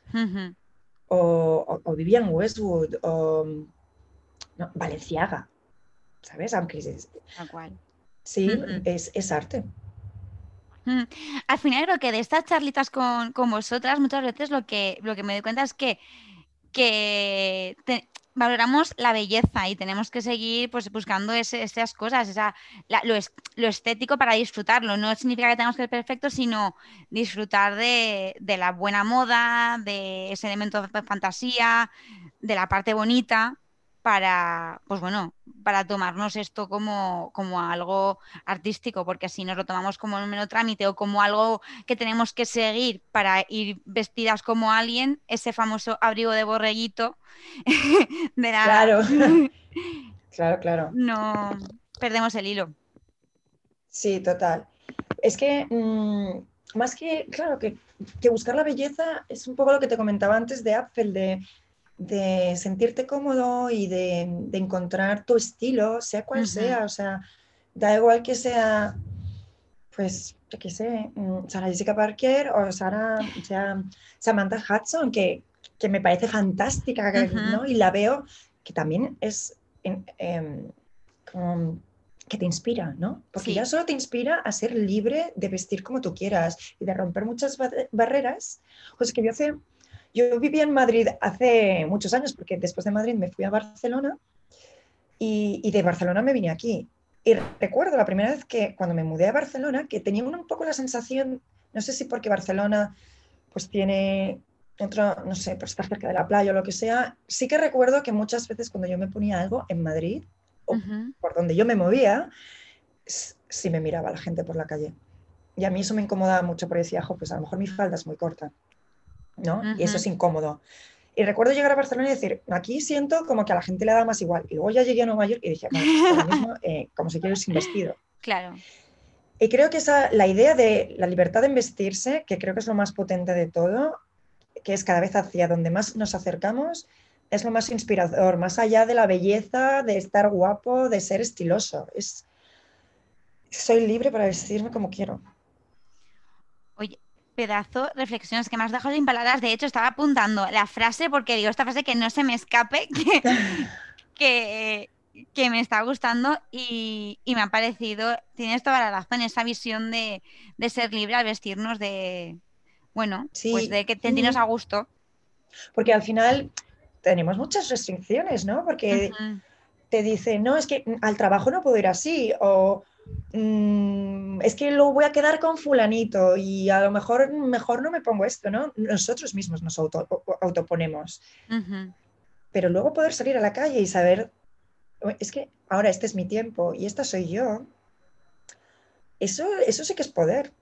o, o, Vivian Westwood, o no, Valenciaga, ¿sabes? Aunque es, Sí, es, arte. Mm, al final creo que de estas charlitas con, vosotras muchas veces lo que, lo que me doy cuenta es que, que valoramos la belleza y tenemos que seguir pues, buscando esas cosas, esa, lo, lo, estético para disfrutarlo. No significa que tengamos que ser perfectos, sino disfrutar de, de la buena moda, de ese elemento de fantasía, de la parte bonita para, pues bueno, para tomarnos esto como, como algo artístico, porque así nos lo tomamos como un mero trámite o como algo que tenemos que seguir para ir vestidas como alguien, ese famoso abrigo de borreguito de la... Claro, claro, claro. No, perdemos el hilo. Sí, total. Es que mm, más que, claro, que, que, buscar la belleza es un poco lo que te comentaba antes de Apple, de de sentirte cómodo y de, encontrar tu estilo, sea cual sea, o sea, da igual que sea, pues, yo qué sé, mm, Sara Jessica Parker o Sara, sea, Samantha Hudson, que, me parece fantástica, ¿no? Y la veo que también es em, que te inspira, ¿no? Porque ya solo te inspira a ser libre de vestir como tú quieras y de romper muchas barreras. Pues que yo hace yo vivía en Madrid hace muchos años, porque después de Madrid me fui a Barcelona y, de Barcelona me vine aquí. Y recuerdo la primera vez que cuando me mudé a Barcelona, que tenía un poco la sensación, no sé si porque Barcelona pues tiene otro, no sé, por estar cerca de la playa o lo que sea, sí que recuerdo que muchas veces cuando yo me ponía algo en Madrid o por donde yo me movía, sí me miraba la gente por la calle. Y a mí eso me incomodaba mucho porque decía, pues a lo mejor mi falda es muy corta, ¿no? Y eso es incómodo. Y recuerdo llegar a Barcelona y decir, aquí siento como que a la gente le da más igual. Y luego ya llegué a Nueva York y dije, bueno, lo mismo, eh, como si quiero sin vestido. Claro. Y creo que esa, la idea de la libertad de vestirse, que creo que es lo más potente de todo, que es cada vez hacia donde más nos acercamos, es lo más inspirador, más allá de la belleza, de estar guapo, de ser estiloso. Es, soy libre para vestirme como quiero. Oye, pedazo reflexiones que me has dejado sin palabras. De hecho, estaba apuntando la frase porque digo esta frase que no se me escape, que, que, me está gustando y, me ha parecido, tienes toda la razón, esa visión de, ser libre al vestirnos de, bueno, pues de que sentirnos a gusto. Porque al final tenemos muchas restricciones, ¿no? Porque te dicen, no, es que al trabajo no puedo ir así, o Mm, es que lo voy a quedar con fulanito y a lo mejor mejor no me pongo esto, ¿no? Nosotros mismos nos autoponemos. Pero luego poder salir a la calle y saber, es que ahora este es mi tiempo y esta soy yo, eso, eso sí que es poder.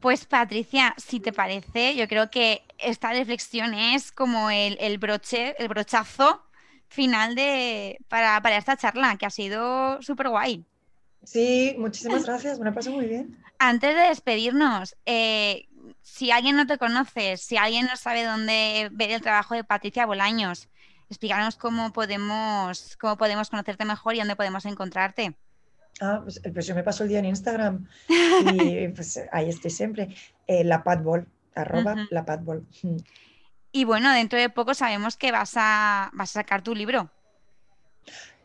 Pues Patricia, si te parece, yo creo que esta reflexión es como el, el broche, el brochazo final de, para, para esta charla, que ha sido súper guay. Sí, muchísimas gracias, me lo paso muy bien. Antes de despedirnos, eh, si alguien no te conoce, si alguien no sabe dónde ver el trabajo de Patricia Bolaños, explícanos cómo podemos, cómo podemos conocerte mejor y dónde podemos encontrarte. Ah, pues, pues yo me paso el día en Instagram y pues ahí estoy siempre. Eh, la Padbol, arroba la Padbol. Y bueno, dentro de poco sabemos que vas a, vas a sacar tu libro.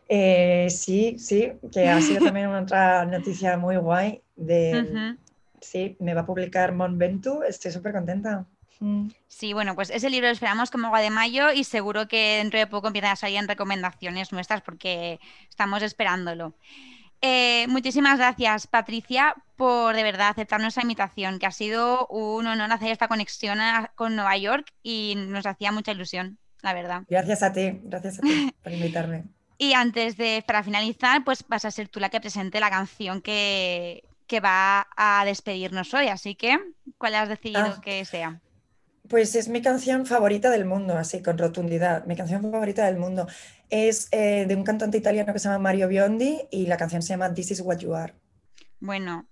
Eh, sí, sí, que ha sido también otra noticia muy guay. De, Sí, me va a publicar Mon Ventu, estoy súper contenta. Mm. Sí, bueno, pues ese libro lo esperamos como agua de mayo y seguro que dentro de poco empiezan a salir recomendaciones nuestras porque estamos esperándolo. Eh, muchísimas gracias, Patricia, por de verdad aceptar nuestra invitación, que ha sido un honor hacer esta conexión con Nueva York y nos hacía mucha ilusión, la verdad. Gracias a ti, gracias a ti por invitarme. y antes de, para finalizar, pues vas a ser tú la que presente la canción que, va a despedirnos hoy. Así que, ¿cuál has decidido ah. que sea? Pues es mi canción favorita del mundo, así con rotundidad. Mi canción favorita del mundo es eh, de un cantante italiano que se llama Mario Biondi y la canción se llama This is what you are. Bueno,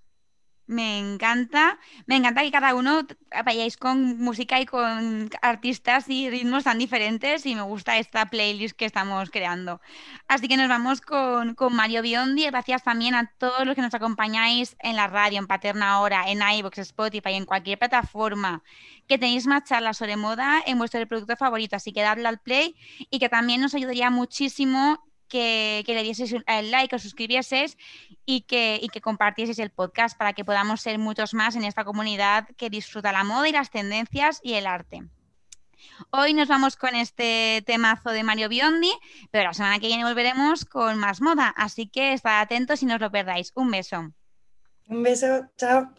me encanta, me encanta que cada uno vayáis con música y con artistas y ritmos tan diferentes y me gusta esta playlist que estamos creando. Así que nos vamos con, Mario Biondi. Gracias también a todos los que nos acompañáis en la radio, en Paterna Hora, en iVoox, Spotify, en cualquier plataforma. Que tenéis más charlas sobre moda en vuestro producto favorito, así que dadle al play y que también nos ayudaría muchísimo que, le dieses el like, os suscribieses y que, y que el podcast para que podamos ser muchos más en esta comunidad que disfruta la moda y las tendencias y el arte. Hoy nos vamos con este temazo de Mario Biondi, pero la semana que viene volveremos con más moda, así que estad atentos y no os lo perdáis. Un beso. Un beso, chao.